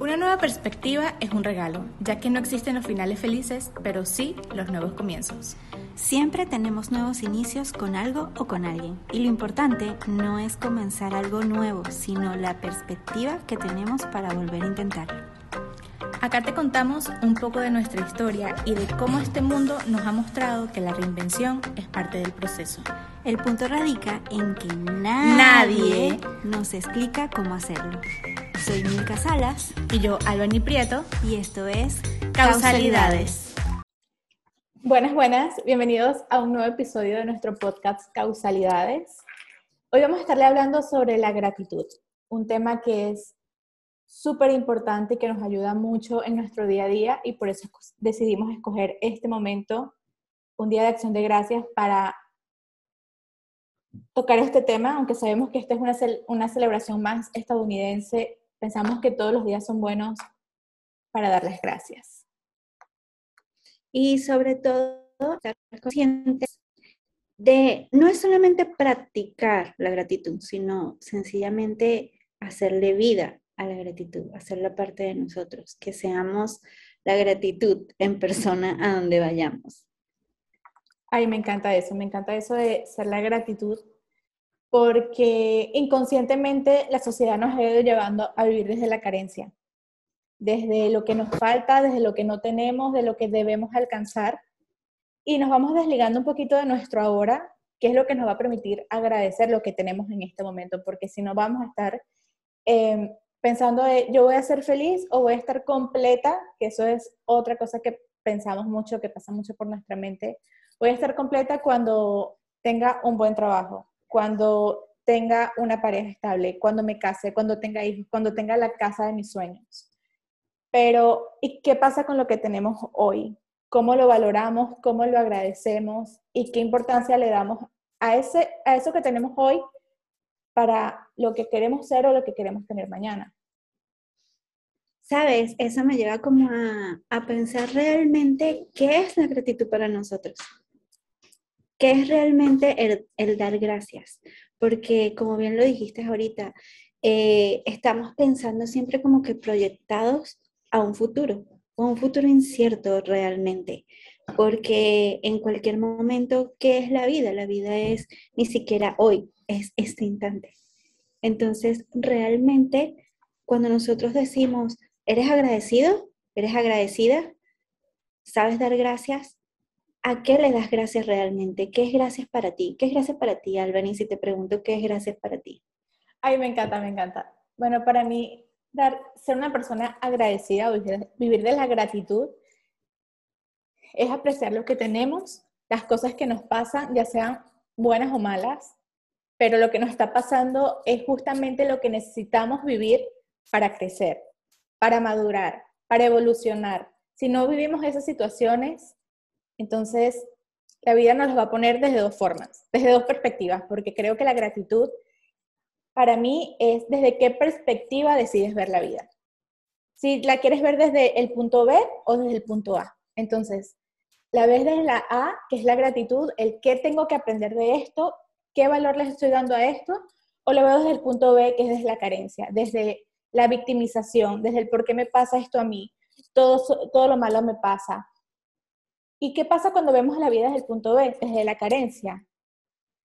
Una nueva perspectiva es un regalo, ya que no existen los finales felices, pero sí los nuevos comienzos. Siempre tenemos nuevos inicios con algo o con alguien. Y lo importante no es comenzar algo nuevo, sino la perspectiva que tenemos para volver a intentarlo. Acá te contamos un poco de nuestra historia y de cómo este mundo nos ha mostrado que la reinvención es parte del proceso. El punto radica en que nadie, nos explica cómo hacerlo. Soy Milka Salas. Y yo, Albany Prieto. Y esto es Causalidades. Buenas, buenas. Bienvenidos a un nuevo episodio de nuestro podcast Causalidades. Hoy vamos a estarle hablando sobre la gratitud, un tema que es súper importante y que nos ayuda mucho en nuestro día a día y por eso decidimos escoger este momento, un día de acción de gracias, para tocar este tema, aunque sabemos que esta es una, una celebración más estadounidense pensamos que todos los días son buenos para darles gracias. Y sobre todo, estar conscientes de, no es solamente practicar la gratitud, sino sencillamente hacerle vida a la gratitud, hacerla parte de nosotros, que seamos la gratitud en persona a donde vayamos. Ay, me encanta eso, me encanta eso de ser la gratitud porque inconscientemente la sociedad nos ha ido llevando a vivir desde la carencia, desde lo que nos falta, desde lo que no tenemos, de lo que debemos alcanzar, y nos vamos desligando un poquito de nuestro ahora, que es lo que nos va a permitir agradecer lo que tenemos en este momento, porque si no vamos a estar em, pensando de yo voy a ser feliz o voy a estar completa, que eso es otra cosa que pensamos mucho, que pasa mucho por nuestra mente, voy a estar completa cuando tenga un buen trabajo, cuando tenga una pareja estable, cuando me case, cuando tenga hijos, cuando tenga la casa de mis sueños. Pero, ¿y qué pasa con lo que tenemos hoy? ¿Cómo lo valoramos? ¿Cómo lo agradecemos? ¿Y qué importancia le damos a, ese, a eso que tenemos hoy para lo que queremos ser o lo que queremos tener mañana? Sabes, eso me lleva como a, a pensar realmente qué es la gratitud para nosotros. ¿Qué es realmente el, dar gracias? Porque como bien lo dijiste ahorita, eh, estamos pensando siempre como que proyectados a un futuro, a un futuro incierto realmente, porque en cualquier momento, ¿qué es la vida? La vida es ni siquiera hoy, es este instante. Entonces, realmente, cuando nosotros decimos, ¿eres agradecido? ¿Eres agradecida? ¿Sabes dar gracias? ¿A qué le das gracias realmente? ¿Qué es gracias para ti? ¿Qué es gracias para ti, Albany? Si te pregunto, ¿qué es gracias para ti? Ay, me encanta, me encanta. Bueno, para mí, dar, ser una persona agradecida, vivir, vivir de la gratitud, es apreciar lo que tenemos, las cosas que nos pasan, ya sean buenas o malas, pero lo que nos está pasando es justamente lo que necesitamos vivir para crecer, para madurar, para evolucionar. Si no vivimos esas situaciones, entonces, la vida nos lo va a poner desde dos formas, desde dos perspectivas, porque creo que la gratitud para mí es desde qué perspectiva decides ver la vida. Si la quieres ver desde el punto B o desde el punto A. Entonces, la ves desde la A, que es la gratitud, el qué tengo que aprender de esto, qué valor les estoy dando a esto, o lo veo desde el punto B, que es desde la carencia, desde la victimización, desde el por qué me pasa esto a mí, todo lo malo me pasa, ¿Y qué pasa cuando vemos la vida desde el punto B, desde la carencia?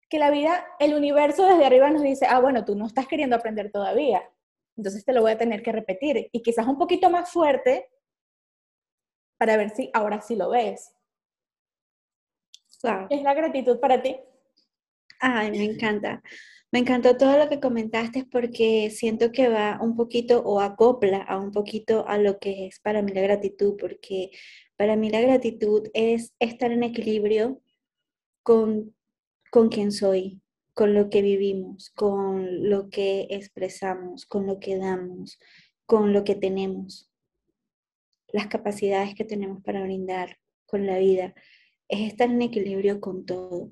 Que la vida, el universo desde arriba nos dice, ah, bueno, tú no estás queriendo aprender todavía, entonces te lo voy a tener que repetir. Y quizás un poquito más fuerte para ver si ahora sí lo ves. ¿Es la gratitud para ti? Ay, me encanta. Me encantó todo lo que comentaste porque siento que va un poquito o acopla a un poquito a lo que es para mí la gratitud, porque para mí la gratitud es estar en equilibrio con, con quien soy, con lo que vivimos, con lo que expresamos, con lo que damos, con lo que tenemos, las capacidades que tenemos para brindar con la vida. Es estar en equilibrio con todo.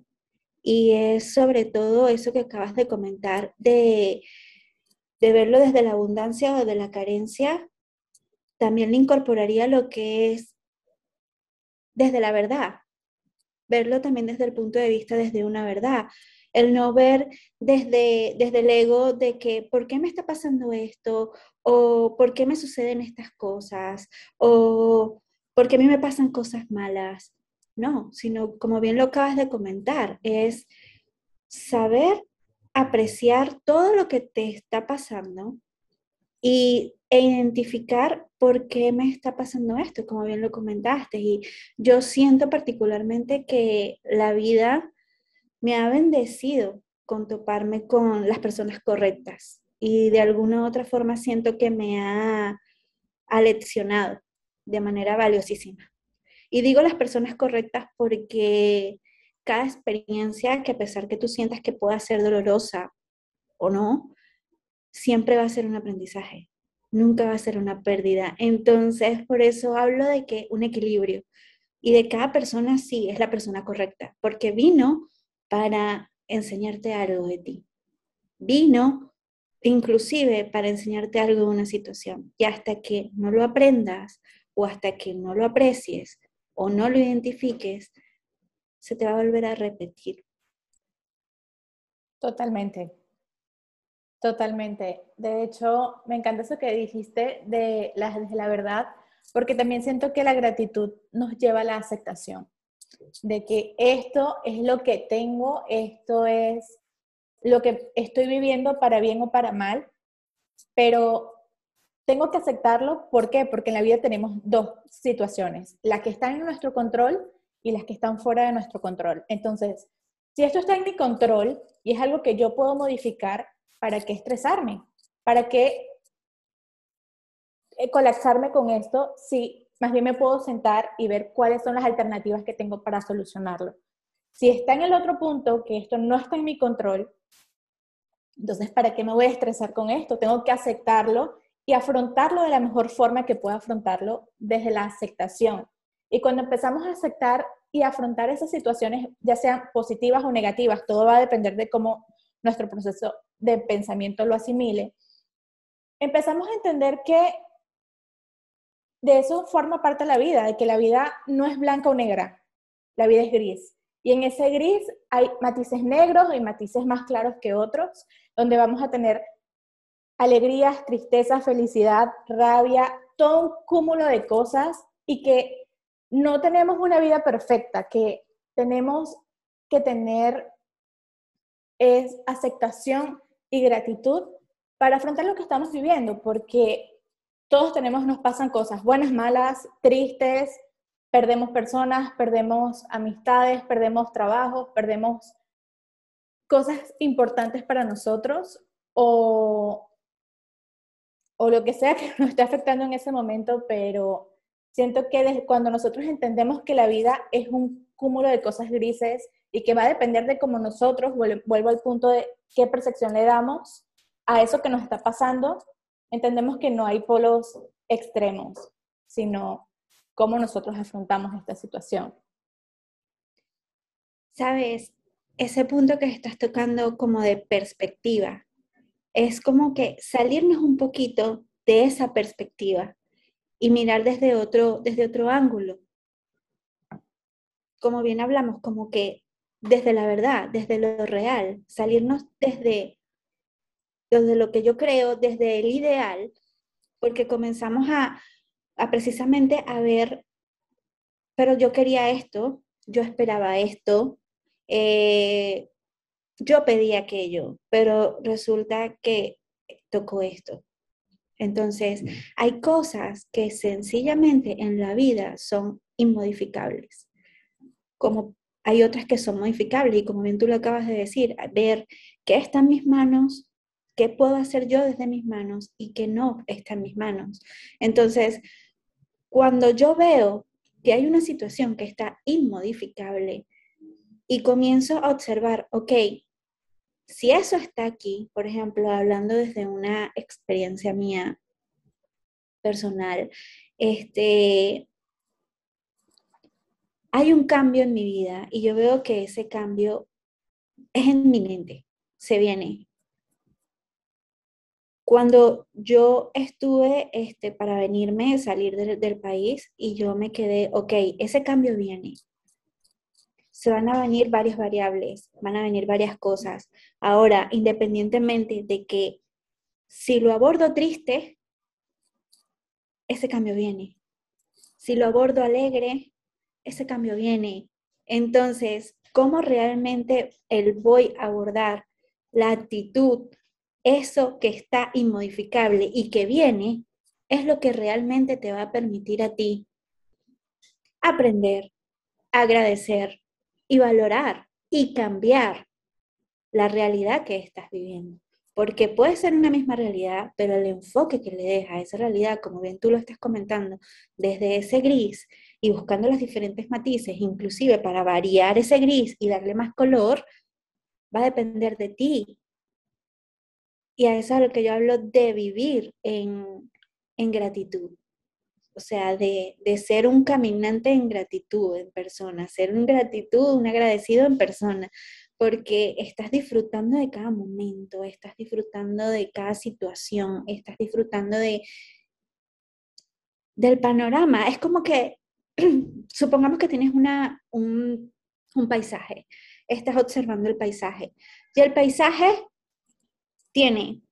Y es sobre todo eso que acabas de comentar de, de verlo desde la abundancia o de la carencia. También le incorporaría lo que es desde la verdad, verlo también desde el punto de vista desde una verdad, el no ver desde, desde el ego de que, ¿por qué me está pasando esto? o por qué me suceden estas cosas, o por qué a mí me pasan cosas malas. No, sino como bien lo acabas de comentar, es saber apreciar todo lo que te está pasando y, e identificar por qué me está pasando esto, como bien lo comentaste. Y yo siento particularmente que la vida me ha bendecido con toparme con las personas correctas y de alguna u otra forma siento que me ha aleccionado de manera valiosísima. Y digo las personas correctas porque cada experiencia, que a pesar que tú sientas que pueda ser dolorosa o no, siempre va a ser un aprendizaje, nunca va a ser una pérdida. Entonces, por eso hablo de que un equilibrio y de cada persona sí es la persona correcta, porque vino para enseñarte algo de ti. Vino inclusive para enseñarte algo de una situación. Y hasta que no lo aprendas o hasta que no lo aprecies o no lo identifiques, se te va a volver a repetir. Totalmente. Totalmente. De hecho, me encanta eso que dijiste de la, de la verdad, porque también siento que la gratitud nos lleva a la aceptación, de que esto es lo que tengo, esto es lo que estoy viviendo para bien o para mal, pero tengo que aceptarlo. ¿Por qué? Porque en la vida tenemos dos situaciones, las que están en nuestro control y las que están fuera de nuestro control. Entonces, si esto está en mi control y es algo que yo puedo modificar, ¿para qué estresarme? ¿Para qué eh, colapsarme con esto si más bien me puedo sentar y ver cuáles son las alternativas que tengo para solucionarlo? Si está en el otro punto, que esto no está en mi control, entonces, ¿para qué me voy a estresar con esto? Tengo que aceptarlo y afrontarlo de la mejor forma que pueda afrontarlo desde la aceptación. Y cuando empezamos a aceptar y afrontar esas situaciones, ya sean positivas o negativas, todo va a depender de cómo nuestro proceso de pensamiento lo asimile, empezamos a entender que de eso forma parte la vida, de que la vida no es blanca o negra, la vida es gris. Y en ese gris hay matices negros y matices más claros que otros, donde vamos a tener alegrías, tristezas, felicidad, rabia, todo un cúmulo de cosas y que no tenemos una vida perfecta, que tenemos que tener es aceptación y gratitud para afrontar lo que estamos viviendo, porque todos tenemos, nos pasan cosas buenas, malas, tristes, perdemos personas, perdemos amistades, perdemos trabajos, perdemos cosas importantes para nosotros o, o lo que sea que nos esté afectando en ese momento, pero Siento que cuando nosotros entendemos que la vida es un cúmulo de cosas grises y que va a depender de cómo nosotros, vuelvo al punto de qué percepción le damos a eso que nos está pasando, entendemos que no hay polos extremos, sino cómo nosotros afrontamos esta situación. Sabes, ese punto que estás tocando como de perspectiva, es como que salirnos un poquito de esa perspectiva y mirar desde otro, desde otro ángulo. Como bien hablamos, como que desde la verdad, desde lo real, salirnos desde, desde lo que yo creo, desde el ideal, porque comenzamos a, a precisamente a ver, pero yo quería esto, yo esperaba esto, eh, yo pedí aquello, pero resulta que tocó esto. Entonces, hay cosas que sencillamente en la vida son inmodificables, como hay otras que son modificables y como bien tú lo acabas de decir, ver qué está en mis manos, qué puedo hacer yo desde mis manos y qué no está en mis manos. Entonces, cuando yo veo que hay una situación que está inmodificable y comienzo a observar, ok, si eso está aquí, por ejemplo, hablando desde una experiencia mía personal, este, hay un cambio en mi vida y yo veo que ese cambio es inminente, se viene. Cuando yo estuve este, para venirme, salir del país y yo me quedé, ok, ese cambio viene se van a venir varias variables, van a venir varias cosas. Ahora, independientemente de que si lo abordo triste, ese cambio viene. Si lo abordo alegre, ese cambio viene. Entonces, ¿cómo realmente el voy a abordar la actitud, eso que está inmodificable y que viene, es lo que realmente te va a permitir a ti aprender, agradecer y valorar y cambiar la realidad que estás viviendo. Porque puede ser una misma realidad, pero el enfoque que le dejas a esa realidad, como bien tú lo estás comentando, desde ese gris y buscando los diferentes matices, inclusive para variar ese gris y darle más color, va a depender de ti. Y a eso es a lo que yo hablo de vivir en, en gratitud. O sea, de, de, ser un caminante en gratitud en persona, ser un gratitud, un agradecido en persona, porque estás disfrutando de cada momento, estás disfrutando de cada situación, estás disfrutando de del panorama. Es como que, supongamos que tienes una, un, un paisaje, estás observando el paisaje, y el paisaje tiene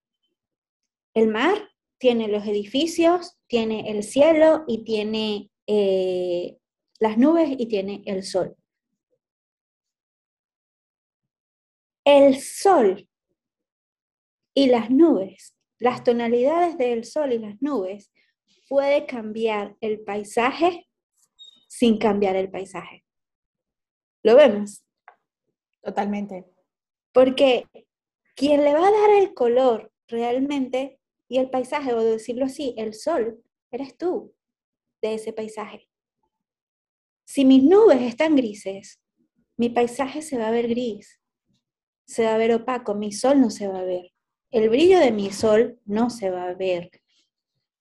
el mar, tiene los edificios, tiene el cielo y tiene eh, las nubes y tiene el sol. El sol y las nubes, las tonalidades del sol y las nubes, puede cambiar el paisaje sin cambiar el paisaje. ¿Lo vemos? Totalmente. Porque quien le va a dar el color realmente y el paisaje, o decirlo así, el sol, eres tú de ese paisaje. Si mis nubes están grises, mi paisaje se va a ver gris se va a ver opaco, mi sol no se va a ver. El brillo de mi sol no se va a ver.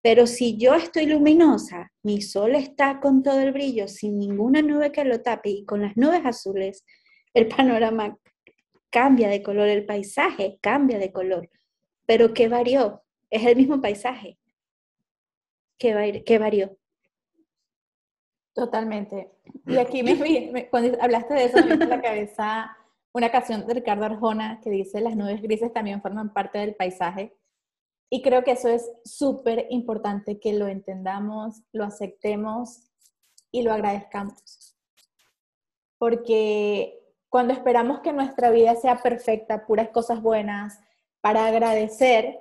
Pero si yo estoy luminosa, mi sol está con todo el brillo, sin ninguna nube que lo tape y con las nubes azules, el panorama cambia de color, el paisaje cambia de color. Pero ¿qué varió? Es el mismo paisaje. ¿Qué, qué varió? Totalmente. Y aquí me, cuando hablaste de eso, me vino la cabeza una canción de Ricardo Arjona que dice las nubes grises también forman parte del paisaje. Y creo que eso es súper importante que lo entendamos, lo aceptemos y lo agradezcamos. Porque cuando esperamos que nuestra vida sea perfecta, puras cosas buenas, para agradecer,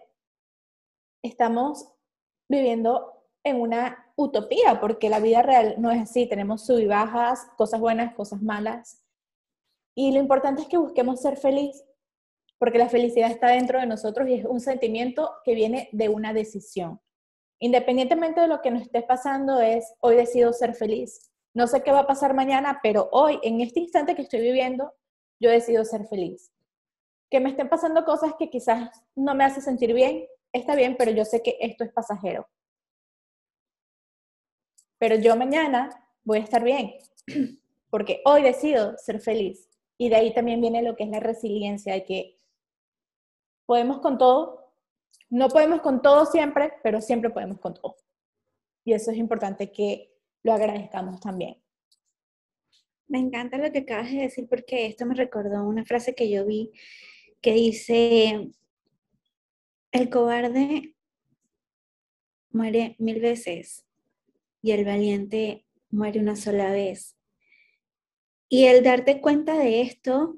estamos viviendo en una utopía, porque la vida real no es así, tenemos sub y bajas, cosas buenas, cosas malas. Y lo importante es que busquemos ser feliz, porque la felicidad está dentro de nosotros y es un sentimiento que viene de una decisión. Independientemente de lo que nos esté pasando, es hoy decido ser feliz. No sé qué va a pasar mañana, pero hoy, en este instante que estoy viviendo, yo decido ser feliz. Que me estén pasando cosas que quizás no me hacen sentir bien, está bien, pero yo sé que esto es pasajero. Pero yo mañana voy a estar bien, porque hoy decido ser feliz. Y de ahí también viene lo que es la resiliencia, de que podemos con todo, no podemos con todo siempre, pero siempre podemos con todo. Y eso es importante que lo agradezcamos también. Me encanta lo que acabas de decir porque esto me recordó una frase que yo vi que dice, el cobarde muere mil veces y el valiente muere una sola vez. Y el darte cuenta de esto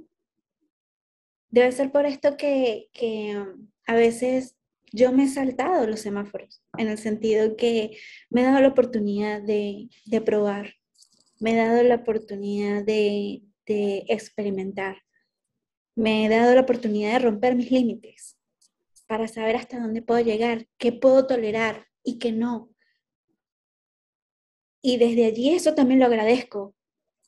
debe ser por esto que, um, a veces yo me he saltado los semáforos, en el sentido que me he dado la oportunidad de, probar, me he dado la oportunidad de, de experimentar, me he dado la oportunidad de romper mis límites para saber hasta dónde puedo llegar, qué puedo tolerar y qué no. Y desde allí eso también lo agradezco,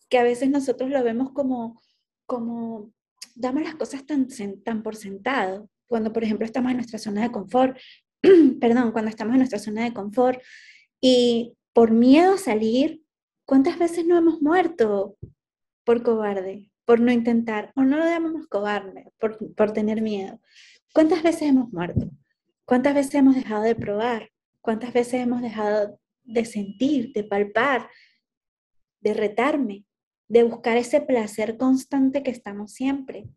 que a veces nosotros lo vemos como, como damos las cosas tan, tan por sentado. Cuando, por ejemplo, estamos en nuestra zona de confort, perdón, cuando estamos en nuestra zona de confort y por miedo a salir, ¿cuántas veces no hemos muerto por cobarde, por no intentar, o no lo llamamos cobarde, por, por tener miedo? ¿Cuántas veces hemos muerto? ¿Cuántas veces hemos dejado de probar? ¿Cuántas veces hemos dejado de sentir, de palpar, de retarme? de buscar ese placer constante que estamos siempre.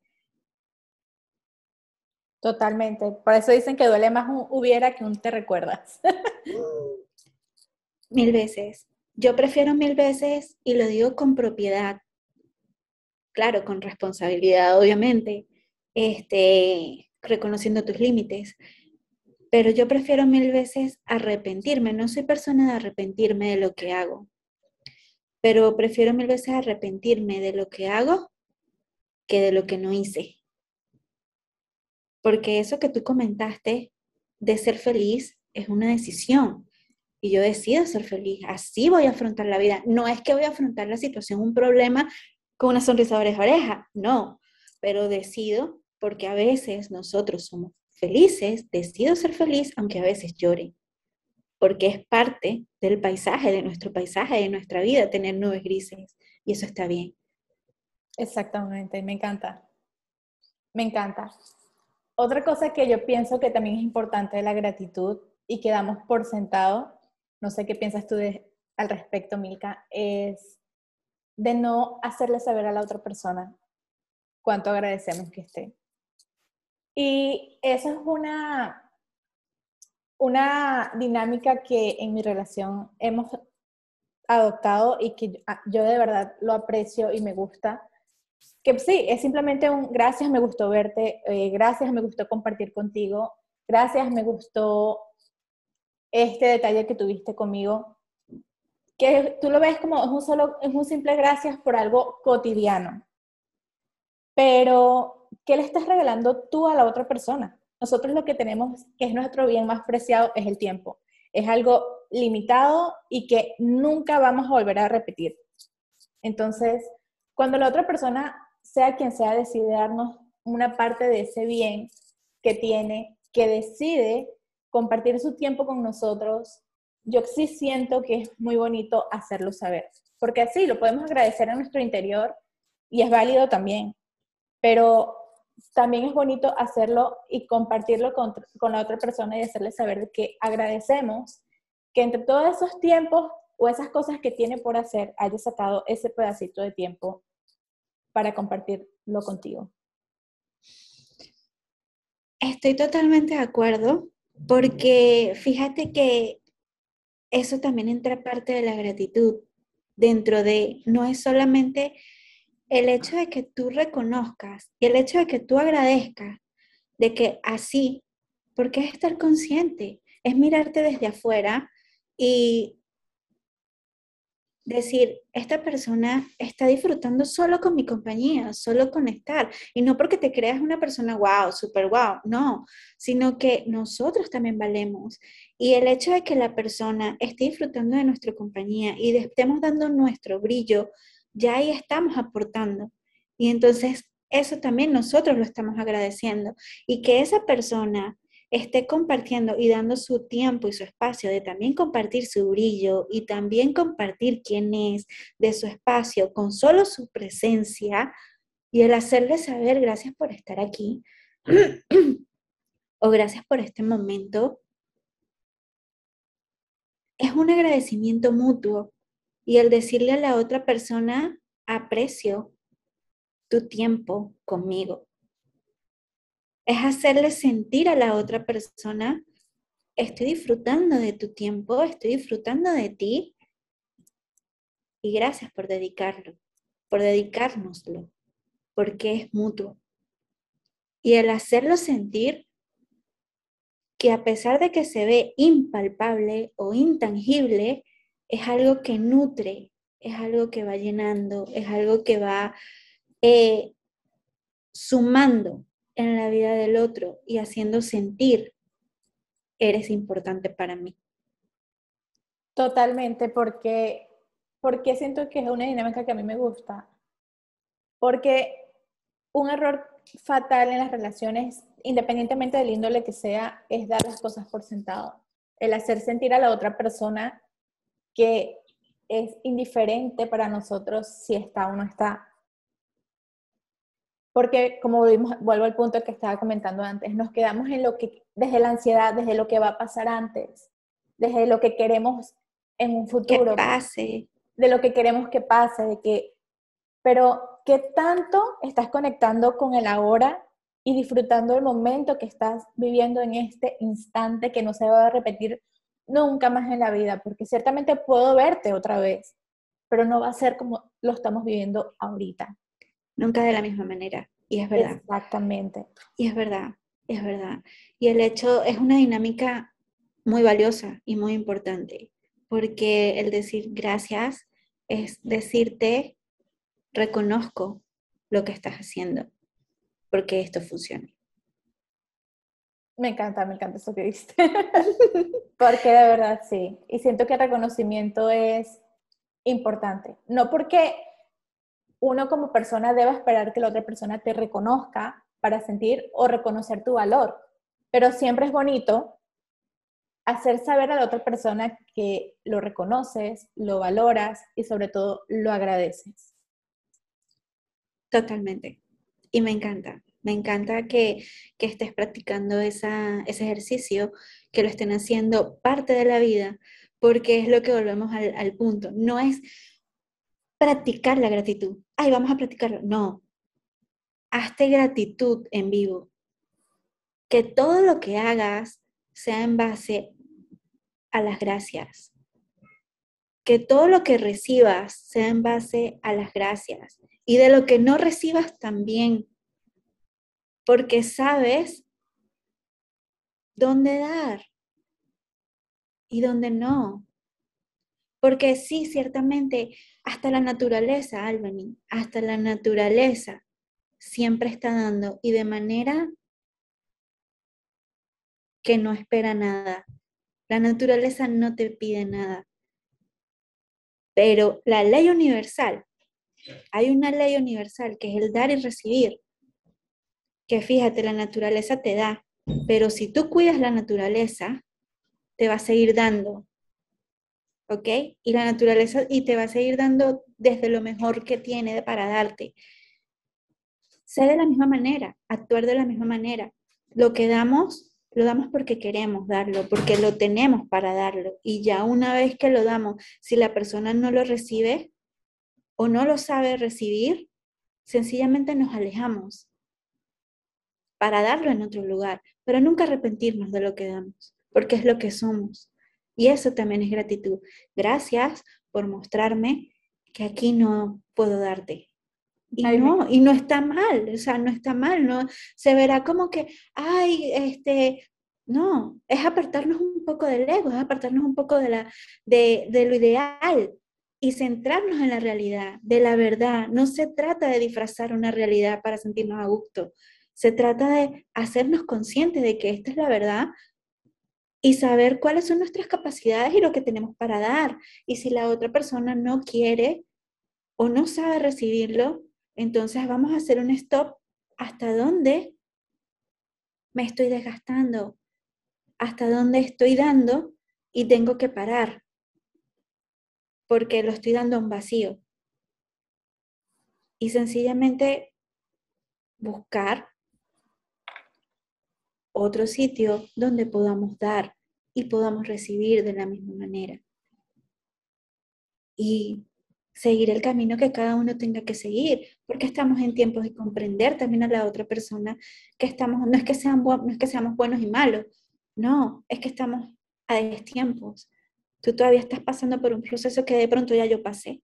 Totalmente. Por eso dicen que duele más un hubiera que un te recuerdas. Mil veces. Yo prefiero mil veces y lo digo con propiedad. Claro, con responsabilidad, obviamente, este, reconociendo tus límites. Pero yo prefiero mil veces arrepentirme. No soy persona de arrepentirme de lo que hago. Pero prefiero mil veces arrepentirme de lo que hago que de lo que no hice. Porque eso que tú comentaste de ser feliz es una decisión. Y yo decido ser feliz. Así voy a afrontar la vida. No es que voy a afrontar la situación, un problema con una sonrisa de oreja. No, pero decido porque a veces nosotros somos felices, decido ser feliz aunque a veces llore. Porque es parte del paisaje, de nuestro paisaje, de nuestra vida, tener nubes grises. Y eso está bien. Exactamente, me encanta. Me encanta. Otra cosa que yo pienso que también es importante de la gratitud y que damos por sentado, no sé qué piensas tú al respecto, Milka, es de no hacerle saber a la otra persona cuánto agradecemos que esté. Y eso es una, una dinámica que en mi relación hemos adoptado y que yo de verdad lo aprecio y me gusta, que sí, es simplemente un gracias, me gustó verte, eh, gracias, me gustó compartir contigo, gracias, me gustó este detalle que tuviste conmigo, que tú lo ves como es un solo, es un simple gracias por algo cotidiano. Pero, ¿qué le estás regalando tú a la otra persona? Nosotros lo que tenemos, que es nuestro bien más preciado, es el tiempo. Es algo limitado y que nunca vamos a volver a repetir. Entonces, cuando la otra persona sea quien sea, decide darnos una parte de ese bien que tiene, que decide compartir su tiempo con nosotros, yo sí siento que es muy bonito hacerlo saber, porque así lo podemos agradecer en nuestro interior y es válido también, pero también es bonito hacerlo y compartirlo con, con la otra persona y hacerle saber que agradecemos que entre todos esos tiempos o esas cosas que tiene por hacer haya sacado ese pedacito de tiempo para compartirlo contigo. Estoy totalmente de acuerdo porque fíjate que eso también entra parte de la gratitud. Dentro de, no es solamente el hecho de que tú reconozcas y el hecho de que tú agradezcas de que así, porque es estar consciente, es mirarte desde afuera y decir, esta persona está disfrutando solo con mi compañía, solo con estar. Y no porque te creas una persona wow, super wow, no, sino que nosotros también valemos. Y el hecho de que la persona esté disfrutando de nuestra compañía y estemos dando nuestro brillo, ya ahí estamos aportando. Y entonces eso también nosotros lo estamos agradeciendo. Y que esa persona esté compartiendo y dando su tiempo y su espacio de también compartir su brillo y también compartir quién es de su espacio con solo su presencia y el hacerle saber gracias por estar aquí o gracias por este momento, es un agradecimiento mutuo y el decirle a la otra persona, aprecio tu tiempo conmigo es hacerle sentir a la otra persona, estoy disfrutando de tu tiempo, estoy disfrutando de ti y gracias por dedicarlo, por dedicárnoslo, porque es mutuo. Y el hacerlo sentir que a pesar de que se ve impalpable o intangible, es algo que nutre, es algo que va llenando, es algo que va eh, sumando en la vida del otro y haciendo sentir, eres importante para mí. Totalmente, porque, porque siento que es una dinámica que a mí me gusta. Porque un error fatal en las relaciones, independientemente del índole que sea, es dar las cosas por sentado. El hacer sentir a la otra persona que es indiferente para nosotros si está o no está porque como vimos, vuelvo al punto que estaba comentando antes, nos quedamos en lo que, desde la ansiedad, desde lo que va a pasar antes, desde lo que queremos en un futuro. Que pase. De lo que queremos que pase, de que, pero ¿qué tanto estás conectando con el ahora y disfrutando el momento que estás viviendo en este instante que no se va a repetir nunca más en la vida, porque ciertamente puedo verte otra vez, pero no va a ser como lo estamos viviendo ahorita. Nunca de la misma manera, y es verdad. Exactamente. Y es verdad, es verdad. Y el hecho es una dinámica muy valiosa y muy importante, porque el decir gracias es decirte, reconozco lo que estás haciendo, porque esto funciona. Me encanta, me encanta eso que diste. porque de verdad sí. Y siento que el reconocimiento es importante. No porque uno como persona deba esperar que la otra persona te reconozca para sentir o reconocer tu valor, pero siempre es bonito hacer saber a la otra persona que lo reconoces, lo valoras y sobre todo lo agradeces. Totalmente. Y me encanta. Me encanta que, estés practicando ese ejercicio, que lo estén haciendo parte de la vida, porque es lo que volvemos al, al punto. No es practicar la gratitud. Ay, vamos a practicarlo. No. Hazte gratitud en vivo. Que todo lo que hagas sea en base a las gracias. Que todo lo que recibas sea en base a las gracias. Y de lo que no recibas también porque sabes dónde dar y dónde no. Porque sí, ciertamente, hasta la naturaleza, Albany, hasta la naturaleza siempre está dando y de manera que no espera nada. La naturaleza no te pide nada. Pero la ley universal, hay una ley universal que es el dar y recibir que fíjate, la naturaleza te da, pero si tú cuidas la naturaleza, te va a seguir dando. ¿Ok? Y la naturaleza, y te va a seguir dando desde lo mejor que tiene para darte. Sé de la misma manera, actuar de la misma manera. Lo que damos, lo damos porque queremos darlo, porque lo tenemos para darlo. Y ya una vez que lo damos, si la persona no lo recibe o no lo sabe recibir, sencillamente nos alejamos para darlo en otro lugar, pero nunca arrepentirnos de lo que damos, porque es lo que somos. Y eso también es gratitud. Gracias por mostrarme que aquí no puedo darte. Y no, y no está mal, o sea, no está mal, no se verá como que, ay, este, no, es apartarnos un poco del ego, es apartarnos un poco de, la, de, de lo ideal y centrarnos en la realidad, de la verdad. No se trata de disfrazar una realidad para sentirnos a gusto, se trata de hacernos conscientes de que esta es la verdad y saber cuáles son nuestras capacidades y lo que tenemos para dar. Y si la otra persona no quiere o no sabe recibirlo, entonces vamos a hacer un stop hasta dónde me estoy desgastando, hasta dónde estoy dando y tengo que parar, porque lo estoy dando a un vacío. Y sencillamente buscar otro sitio donde podamos dar y podamos recibir de la misma manera. Y seguir el camino que cada uno tenga que seguir, porque estamos en tiempos de comprender también a la otra persona que estamos, no es que, sean, no es que seamos buenos y malos, no, es que estamos a tiempos. Tú todavía estás pasando por un proceso que de pronto ya yo pasé,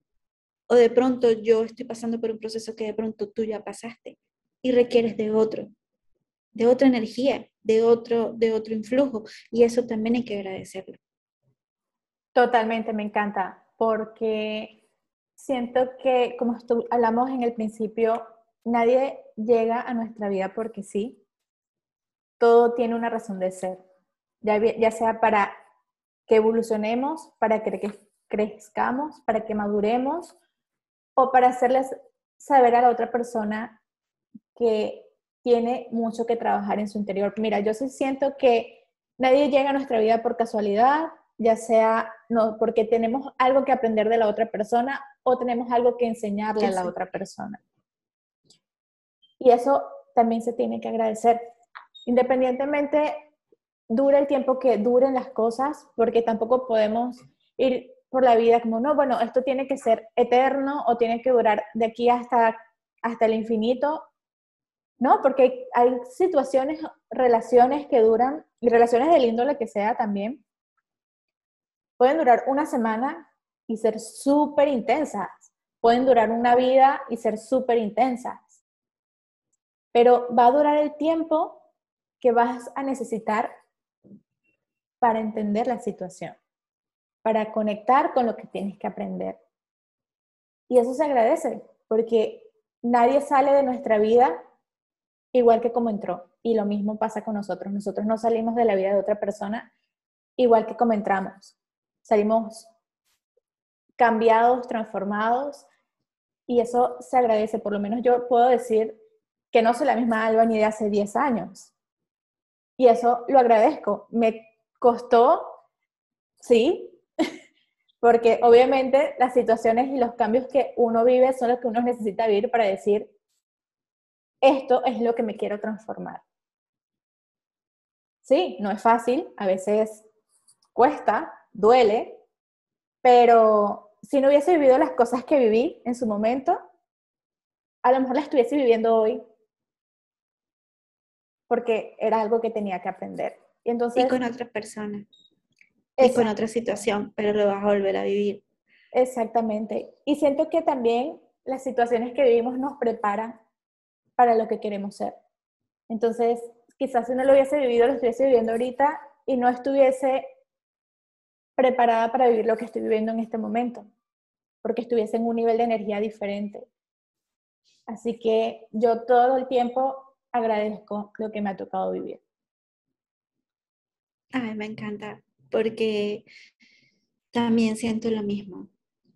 o de pronto yo estoy pasando por un proceso que de pronto tú ya pasaste y requieres de otro de otra energía, de otro, de otro influjo. Y eso también hay que agradecerlo. Totalmente, me encanta, porque siento que, como hablamos en el principio, nadie llega a nuestra vida porque sí. Todo tiene una razón de ser, ya, ya sea para que evolucionemos, para que crezcamos, para que maduremos o para hacerles saber a la otra persona que tiene mucho que trabajar en su interior. Mira, yo sí siento que nadie llega a nuestra vida por casualidad, ya sea no, porque tenemos algo que aprender de la otra persona o tenemos algo que enseñarle a la otra persona. Y eso también se tiene que agradecer. Independientemente dure el tiempo que duren las cosas, porque tampoco podemos ir por la vida como, no, bueno, esto tiene que ser eterno o tiene que durar de aquí hasta, hasta el infinito ¿no? Porque hay situaciones, relaciones que duran, y relaciones del índole que sea también, pueden durar una semana y ser súper intensas, pueden durar una vida y ser súper intensas, pero va a durar el tiempo que vas a necesitar para entender la situación, para conectar con lo que tienes que aprender. Y eso se agradece, porque nadie sale de nuestra vida igual que como entró. Y lo mismo pasa con nosotros. Nosotros no salimos de la vida de otra persona igual que como entramos. Salimos cambiados, transformados, y eso se agradece. Por lo menos yo puedo decir que no soy la misma Alba ni de hace 10 años. Y eso lo agradezco. Me costó, sí, porque obviamente las situaciones y los cambios que uno vive son los que uno necesita vivir para decir, esto es lo que me quiero transformar. Sí, no es fácil, a veces cuesta, duele, pero si no hubiese vivido las cosas que viví en su momento, a lo mejor las estuviese viviendo hoy, porque era algo que tenía que aprender. Y, entonces, y con otra persona. Y con otra situación, pero lo vas a volver a vivir. Exactamente. Y siento que también las situaciones que vivimos nos preparan para lo que queremos ser. Entonces, quizás si no lo hubiese vivido, lo estuviese viviendo ahorita y no estuviese preparada para vivir lo que estoy viviendo en este momento, porque estuviese en un nivel de energía diferente. Así que yo todo el tiempo agradezco lo que me ha tocado vivir. Ay, me encanta, porque también siento lo mismo.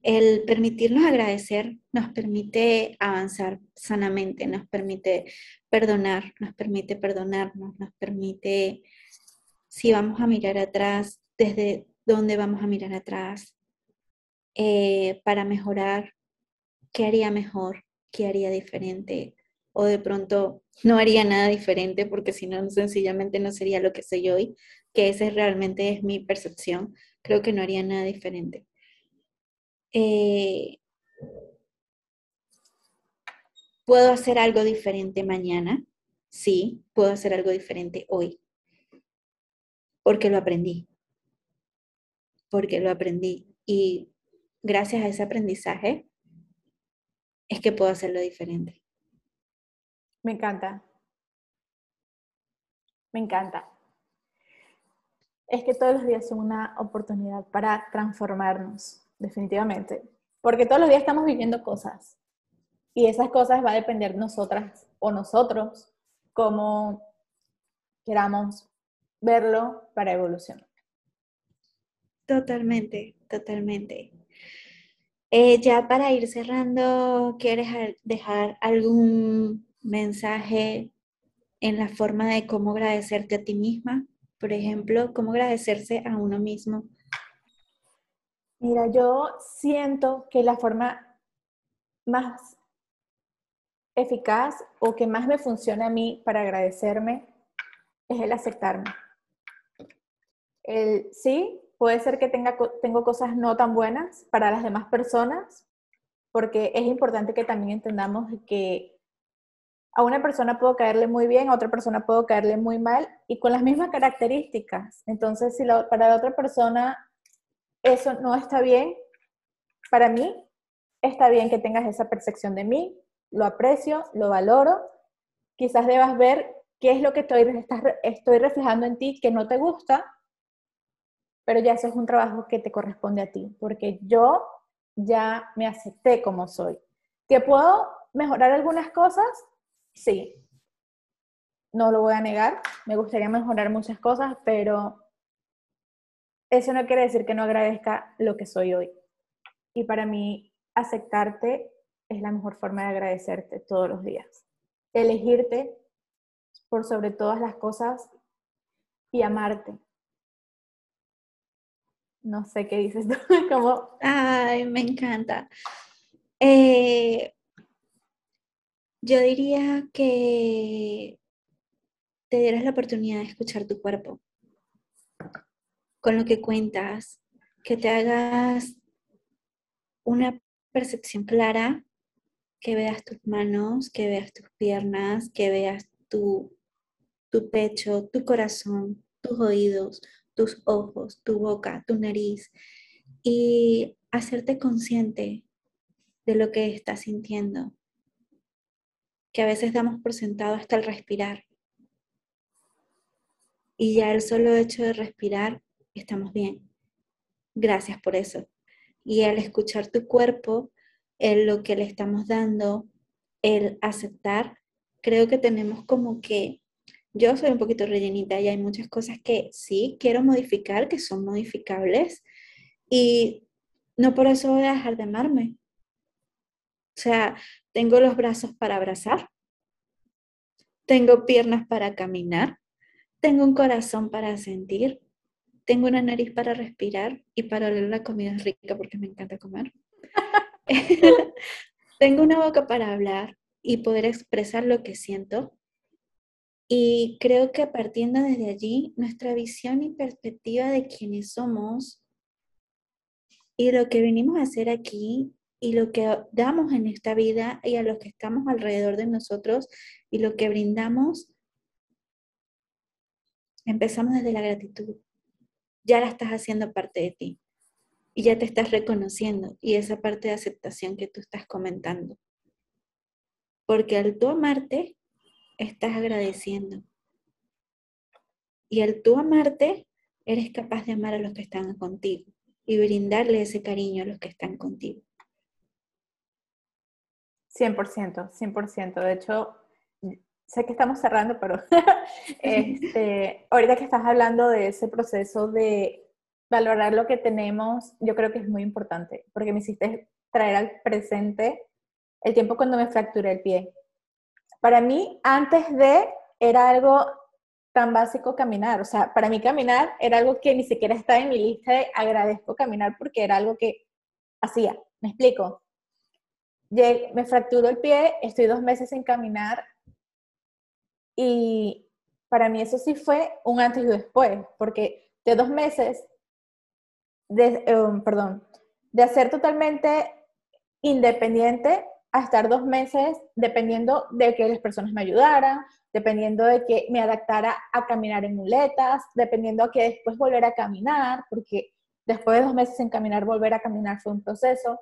El permitirnos agradecer nos permite avanzar sanamente, nos permite perdonar, nos permite perdonarnos, nos permite, si vamos a mirar atrás, desde dónde vamos a mirar atrás eh, para mejorar, qué haría mejor, qué haría diferente, o de pronto no haría nada diferente porque si no, sencillamente no sería lo que soy hoy, que esa realmente es mi percepción, creo que no haría nada diferente. Eh, ¿Puedo hacer algo diferente mañana? Sí, puedo hacer algo diferente hoy, porque lo aprendí porque lo aprendí y gracias a ese aprendizaje es que puedo hacerlo diferente. Me encanta. Me encanta. Es que todos los días son una oportunidad para transformarnos, definitivamente. Porque todos los días estamos viviendo cosas. Y esas cosas va a depender de nosotras o nosotros, cómo queramos verlo para evolucionar. Totalmente, totalmente. Eh, ya para ir cerrando, ¿quieres dejar algún mensaje en la forma de cómo agradecerte a ti misma? Por ejemplo, cómo agradecerse a uno mismo. Mira, yo siento que la forma más eficaz o que más me funciona a mí para agradecerme es el aceptarme. El sí, puede ser que tenga, tengo cosas no tan buenas para las demás personas, porque es importante que también entendamos que a una persona puedo caerle muy bien, a otra persona puedo caerle muy mal y con las mismas características. Entonces, si para la otra persona eso no está bien, para mí está bien que tengas esa percepción de mí, lo aprecio, lo valoro. Quizás debas ver qué es lo que estoy, estoy reflejando en ti que no te gusta pero ya eso es un trabajo que te corresponde a ti, porque yo ya me acepté como soy. ¿Que puedo mejorar algunas cosas? Sí. No lo voy a negar, me gustaría mejorar muchas cosas, pero eso no quiere decir que no agradezca lo que soy hoy. Y para mí, aceptarte es la mejor forma de agradecerte todos los días. Elegirte por sobre todas las cosas y amarte. No sé qué dices tú, como... Ay, me encanta. Eh, yo diría que te dieras la oportunidad de escuchar tu cuerpo con lo que cuentas, que te hagas una percepción clara, que veas tus manos, que veas tus piernas, que veas tu, tu pecho, tu corazón, tus oídos, tus ojos, tu boca, tu nariz y hacerte consciente de lo que estás sintiendo, que a veces damos por sentado hasta el respirar. Y ya el solo hecho de respirar, estamos bien. Gracias por eso. Y al escuchar tu cuerpo, en lo que le estamos dando, el aceptar, creo que tenemos como que, yo soy un poquito rellenita y hay muchas cosas que sí quiero modificar, que son modificables, y no por eso voy a dejar de amarme. O sea, tengo los brazos para abrazar, tengo piernas para caminar, tengo un corazón para sentir, tengo una nariz para respirar y para oler la comida rica porque me encanta comer. tengo una boca para hablar y poder expresar lo que siento. Y creo que partiendo desde allí, nuestra visión y perspectiva de quiénes somos y lo que venimos a hacer aquí y lo que damos en esta vida y a los que estamos alrededor de nosotros y lo que brindamos, empezamos desde la gratitud. Ya la estás haciendo parte de ti y ya te estás reconociendo y esa parte de aceptación que tú estás comentando. Porque al tú amarte, estás agradeciendo. Y al tú amarte, eres capaz de amar a los que están contigo y brindarle ese cariño a los que están contigo. 100%, 100%. De hecho, sé que estamos cerrando, pero este, ahorita que estás hablando de ese proceso de valorar lo que tenemos, yo creo que es muy importante, porque me hiciste traer al presente el tiempo cuando me fracturé el pie. Para mí, antes de, era algo tan básico caminar. O sea, para mí caminar era algo que ni siquiera estaba en mi lista de agradezco caminar porque era algo que hacía. ¿Me explico? me fracturó el pie, estoy dos meses sin caminar y para mí eso sí fue un antes y después, porque de dos meses, de, um, perdón, de hacer totalmente independiente a estar dos meses dependiendo de que las personas me ayudaran, dependiendo de que me adaptara a caminar en muletas, dependiendo a que después volver a caminar, porque después de dos meses sin caminar, volver a caminar fue un proceso.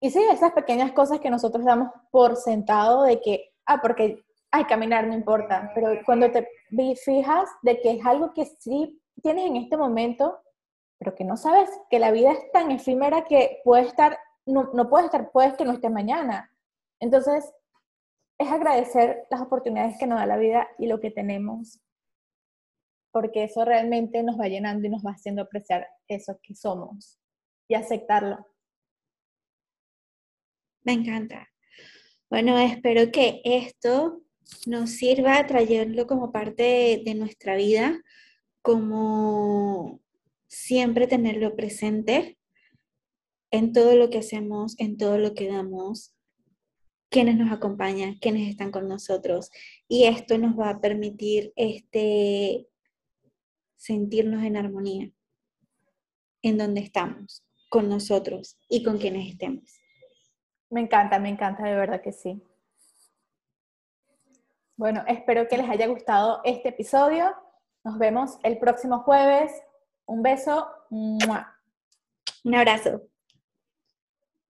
Y sí, esas pequeñas cosas que nosotros damos por sentado de que, ah, porque, ay, caminar no importa, pero cuando te fijas de que es algo que sí tienes en este momento, pero que no sabes que la vida es tan efímera que puede estar, no, no puede estar, puedes que no esté mañana. Entonces, es agradecer las oportunidades que nos da la vida y lo que tenemos, porque eso realmente nos va llenando y nos va haciendo apreciar eso que somos y aceptarlo. Me encanta. Bueno, espero que esto nos sirva trayendo como parte de nuestra vida, como siempre tenerlo presente en todo lo que hacemos, en todo lo que damos, quienes nos acompañan, quienes están con nosotros. Y esto nos va a permitir este, sentirnos en armonía en donde estamos, con nosotros y con quienes estemos. Me encanta, me encanta, de verdad que sí. Bueno, espero que les haya gustado este episodio. Nos vemos el próximo jueves. Un beso. Un abrazo.